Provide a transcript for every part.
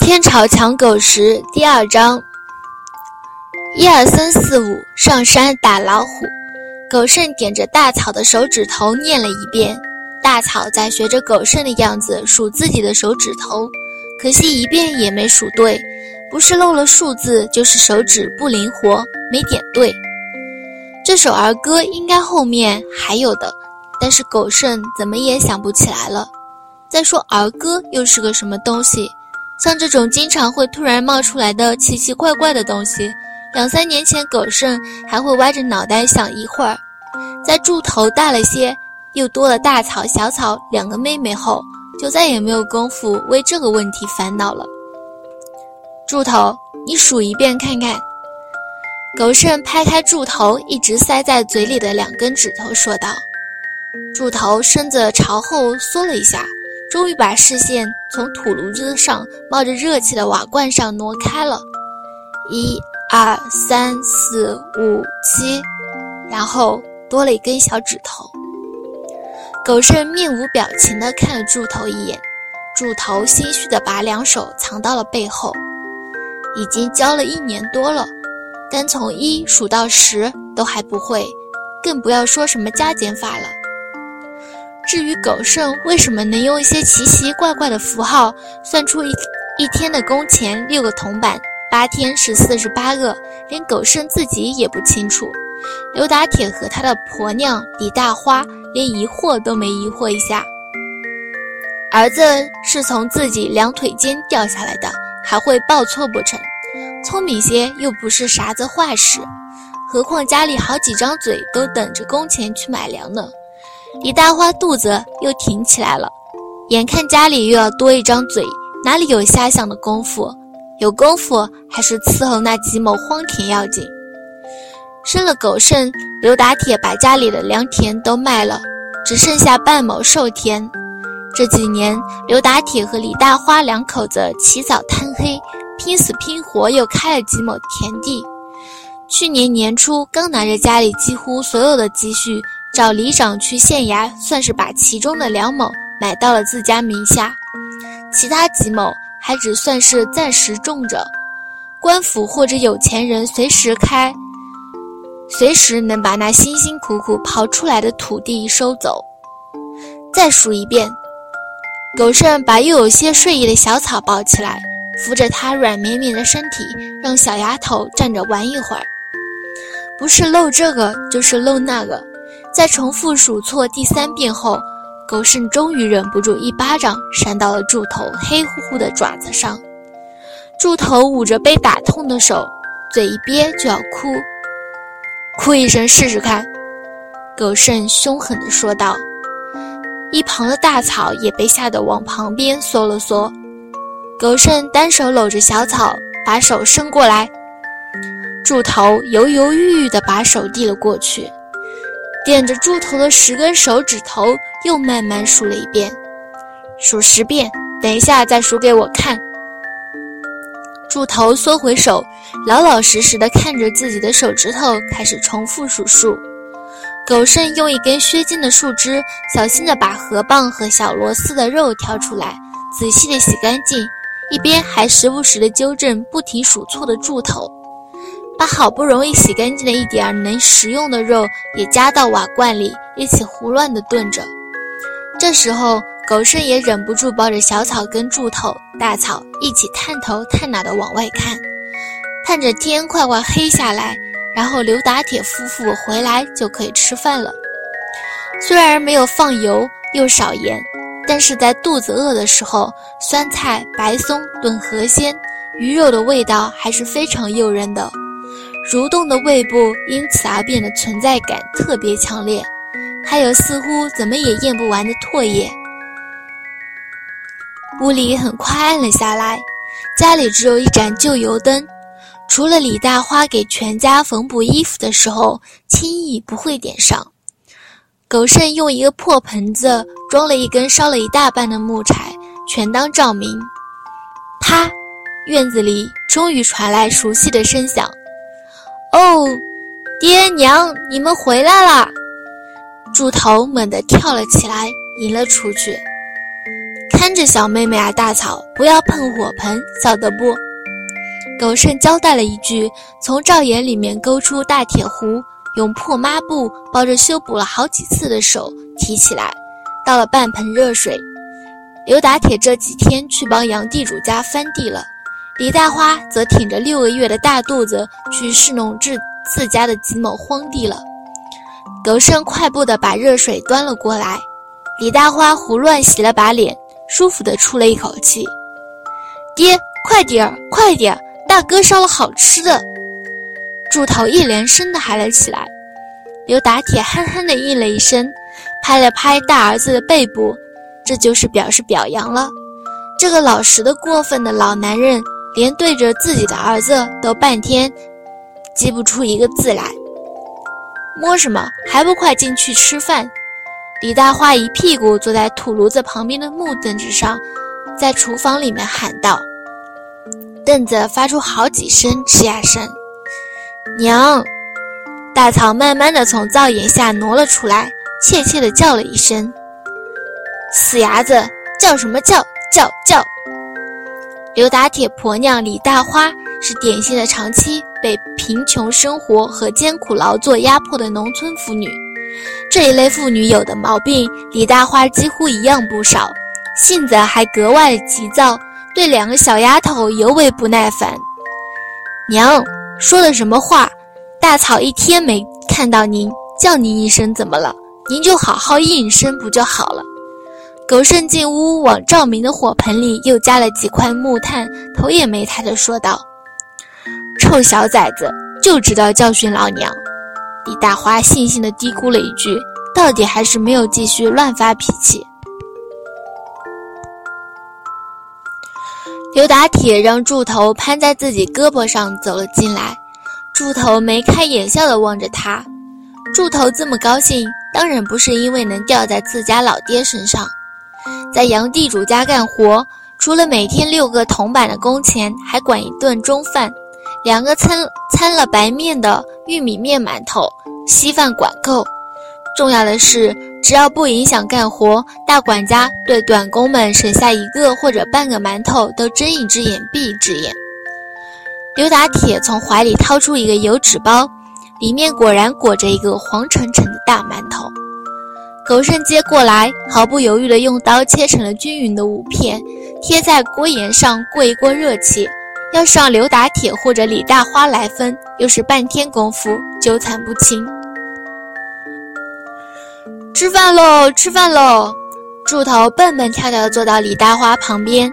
天朝抢狗时第二章，一二三四五，上山打老虎。狗剩点着大草的手指头念了一遍，大草在学着狗剩的样子数自己的手指头，可惜一遍也没数对，不是漏了数字，就是手指不灵活，没点对。这首儿歌应该后面还有的，但是狗剩怎么也想不起来了。再说儿歌又是个什么东西？像这种经常会突然冒出来的奇奇怪怪的东西，两三年前狗剩还会歪着脑袋想一会儿，在柱头大了些，又多了大草、小草两个妹妹后，就再也没有功夫为这个问题烦恼了。柱头，你数一遍看看。狗剩拍开柱头一直塞在嘴里的两根指头，说道：“柱头身子朝后缩了一下。”终于把视线从土炉子上冒着热气的瓦罐上挪开了，一、二、三、四、五、七，然后多了一根小指头。狗剩面无表情地看了柱头一眼，柱头心虚地把两手藏到了背后。已经教了一年多了，单从一数到十都还不会，更不要说什么加减法了。至于狗剩为什么能用一些奇奇怪怪的符号算出一一天的工钱六个铜板，八天是四十八个，连狗剩自己也不清楚。刘打铁和他的婆娘李大花连疑惑都没疑惑一下。儿子是从自己两腿间掉下来的，还会报错不成？聪明些又不是啥子坏事，何况家里好几张嘴都等着工钱去买粮呢。李大花肚子又挺起来了，眼看家里又要多一张嘴，哪里有瞎想的功夫？有功夫还是伺候那几亩荒田要紧。生了狗剩，刘打铁把家里的良田都卖了，只剩下半亩寿田。这几年，刘打铁和李大花两口子起早贪黑，拼死拼活又开了几亩田地。去年年初，刚拿着家里几乎所有的积蓄。找里长去县衙，算是把其中的两亩买到了自家名下，其他几亩还只算是暂时种着。官府或者有钱人随时开，随时能把那辛辛苦苦刨出来的土地收走。再数一遍，狗剩把又有些睡意的小草抱起来，扶着它软绵绵的身体，让小丫头站着玩一会儿。不是漏这个，就是漏那个。在重复数错第三遍后，狗剩终于忍不住一巴掌扇到了柱头黑乎乎的爪子上。柱头捂着被打痛的手，嘴一憋就要哭，哭一声试试看。狗剩凶狠地说道。一旁的大草也被吓得往旁边缩了缩。狗剩单手搂着小草，把手伸过来。柱头犹犹豫豫地把手递了过去。点着柱头的十根手指头，又慢慢数了一遍，数十遍。等一下再数给我看。柱头缩回手，老老实实的看着自己的手指头，开始重复数数。狗剩用一根削尖的树枝，小心的把河蚌和小螺丝的肉挑出来，仔细的洗干净，一边还时不时的纠正不停数错的柱头。把好不容易洗干净的一点能食用的肉也夹到瓦罐里，一起胡乱地炖着。这时候，狗剩也忍不住抱着小草跟柱头、大草一起探头探脑地往外看，盼着天快快黑下来，然后刘打铁夫妇回来就可以吃饭了。虽然没有放油，又少盐，但是在肚子饿的时候，酸菜、白松炖河鲜、鱼肉的味道还是非常诱人的。蠕动的胃部因此而变得存在感特别强烈，还有似乎怎么也咽不完的唾液。屋里很快暗了下来，家里只有一盏旧油灯，除了李大花给全家缝补衣服的时候轻易不会点上。狗剩用一个破盆子装了一根烧了一大半的木柴，全当照明。啪，院子里终于传来熟悉的声响。哦，爹娘，你们回来啦！猪头猛地跳了起来，迎了出去。看着小妹妹啊，大草，不要碰火盆，晓得不？狗剩交代了一句，从灶眼里面勾出大铁壶，用破抹布包着修补了好几次的手提起来，倒了半盆热水。刘打铁这几天去帮杨地主家翻地了，李大花则挺着六个月的大肚子去侍弄自自家的几亩荒地了。狗剩快步地把热水端了过来，李大花胡乱洗了把脸，舒服地出了一口气。爹，快点儿，快点儿，大哥烧了好吃的！柱头一连声地喊了起来。刘打铁憨憨地应了一声，拍了拍大儿子的背部，这就是表示表扬了。这个老实的过分的老男人，连对着自己的儿子都半天记不出一个字来。摸什么？还不快进去吃饭！李大花一屁股坐在土炉子旁边的木凳子上，在厨房里面喊道：“凳子发出好几声吱呀声。”娘，大草慢慢的从灶檐下挪了出来，怯怯的叫了一声：“死伢子，叫什么叫？叫叫！”刘打铁婆娘李大花是典型的长期。被贫穷生活和艰苦劳作压迫的农村妇女，这一类妇女有的毛病，李大花几乎一样不少，性子还格外急躁，对两个小丫头尤为不耐烦。娘说的什么话？大草一天没看到您，叫您一声怎么了？您就好好应声不就好了？狗胜进屋，往照明的火盆里又加了几块木炭，头也没抬的说道。臭小崽子，就知道教训老娘！李大花悻悻的嘀咕了一句，到底还是没有继续乱发脾气。刘打铁让柱头攀在自己胳膊上走了进来，柱头眉开眼笑的望着他。柱头这么高兴，当然不是因为能吊在自家老爹身上，在杨地主家干活，除了每天六个铜板的工钱，还管一顿中饭。两个掺掺了白面的玉米面馒头，稀饭管够。重要的是，只要不影响干活，大管家对短工们省下一个或者半个馒头都睁一只眼闭一只眼。刘打铁从怀里掏出一个油纸包，里面果然裹着一个黄澄澄的大馒头。狗剩接过来，毫不犹豫地用刀切成了均匀的五片，贴在锅沿上过一过热气。要是让刘打铁或者李大花来分，又是半天功夫，纠缠不清。吃饭喽，吃饭喽！猪头蹦蹦跳跳坐到李大花旁边。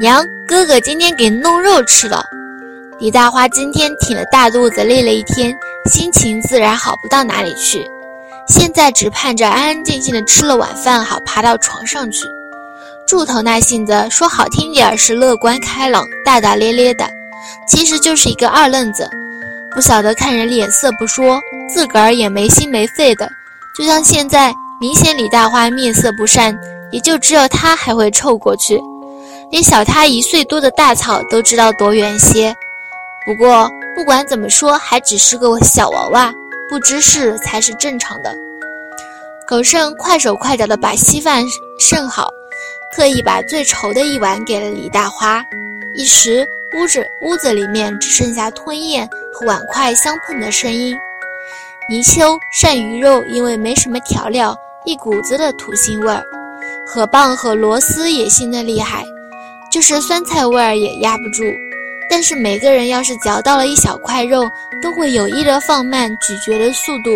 娘，哥哥今天给弄肉吃了。李大花今天挺了大肚子，累了一天，心情自然好不到哪里去。现在只盼着安安静静的吃了晚饭，好爬到床上去。柱头那性子，说好听点儿是乐观开朗、大大咧咧的，其实就是一个二愣子，不晓得看人脸色不说，自个儿也没心没肺的。就像现在，明显李大花面色不善，也就只有他还会凑过去，连小他一岁多的大草都知道躲远些。不过不管怎么说，还只是个小娃娃，不知事才是正常的。狗剩快手快脚的把稀饭盛好。特意把最稠的一碗给了李大花，一时屋子屋子里面只剩下吞咽和碗筷相碰的声音。泥鳅鳝鱼肉因为没什么调料，一股子的土腥味儿；河蚌和螺丝也腥得厉害，就是酸菜味儿也压不住。但是每个人要是嚼到了一小块肉，都会有意的放慢咀嚼的速度，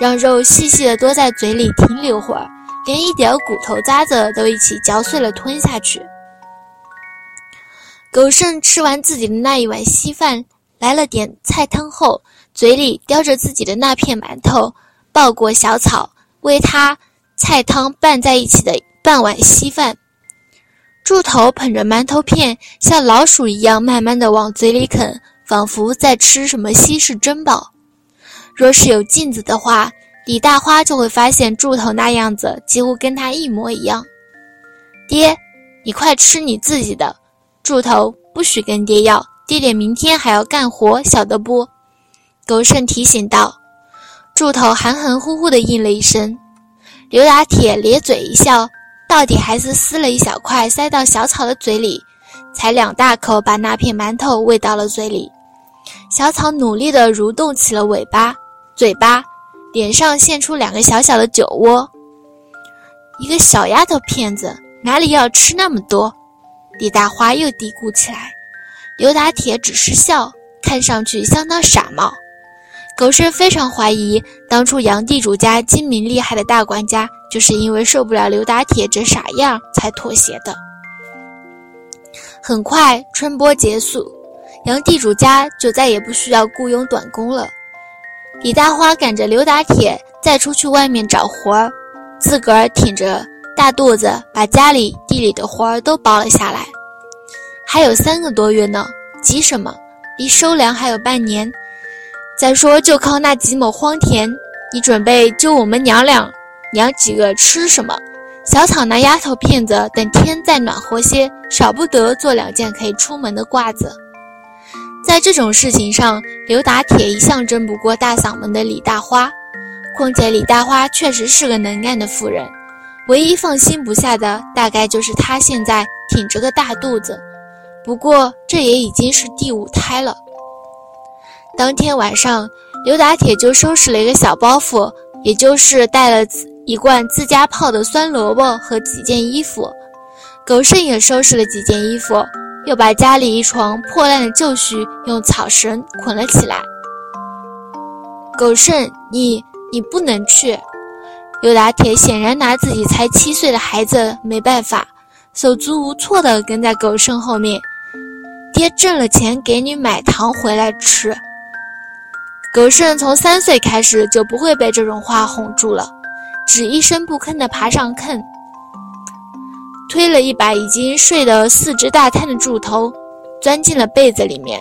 让肉细细的多在嘴里停留会儿。连一点骨头渣子都一起嚼碎了吞下去。狗剩吃完自己的那一碗稀饭，来了点菜汤后，嘴里叼着自己的那片馒头，抱过小草喂它菜汤拌在一起的半碗稀饭。柱头捧着馒头片，像老鼠一样慢慢的往嘴里啃，仿佛在吃什么稀世珍宝。若是有镜子的话。李大花就会发现柱头那样子几乎跟他一模一样。爹，你快吃你自己的。柱头不许跟爹要，爹爹明天还要干活，晓得不？狗剩提醒道。柱头含含糊糊的应了一声。刘打铁咧嘴一笑，到底还是撕了一小块塞到小草的嘴里，才两大口把那片馒头喂到了嘴里。小草努力地蠕动起了尾巴、嘴巴，脸上现出两个小小的酒窝。一个小丫头片子哪里要吃那么多？李大花又嘀咕起来。刘打铁只是笑，看上去相当傻帽。狗剩非常怀疑，当初杨地主家精明厉害的大管家，就是因为受不了刘打铁这傻样才妥协的。很快，春播结束，杨地主家就再也不需要雇佣短工了。李大花赶着刘打铁再出去外面找活儿，自个儿挺着大肚子，把家里地里的活儿都包了下来。还有三个多月呢，急什么？离收粮还有半年。再说，就靠那几亩荒田，你准备就我们娘俩娘几个吃什么？小草那丫头片子，等天再暖和些，少不得做两件可以出门的褂子。在这种事情上，刘打铁一向争不过大嗓门的李大花。况且李大花确实是个能干的妇人，唯一放心不下的，大概就是她现在挺着个大肚子。不过这也已经是第五胎了。当天晚上，刘打铁就收拾了一个小包袱，也就是带了一罐自家泡的酸萝卜和几件衣服。狗剩也收拾了几件衣服，又把家里一床破烂的旧絮用草绳捆了起来。狗剩，你你不能去。刘打铁显然拿自己才七岁的孩子没办法，手足无措地跟在狗剩后面。爹挣了钱给你买糖回来吃。狗剩从三岁开始就不会被这种话哄住了，只一声不吭地爬上炕，推了一把已经睡得四肢大瘫的柱头，钻进了被子里面。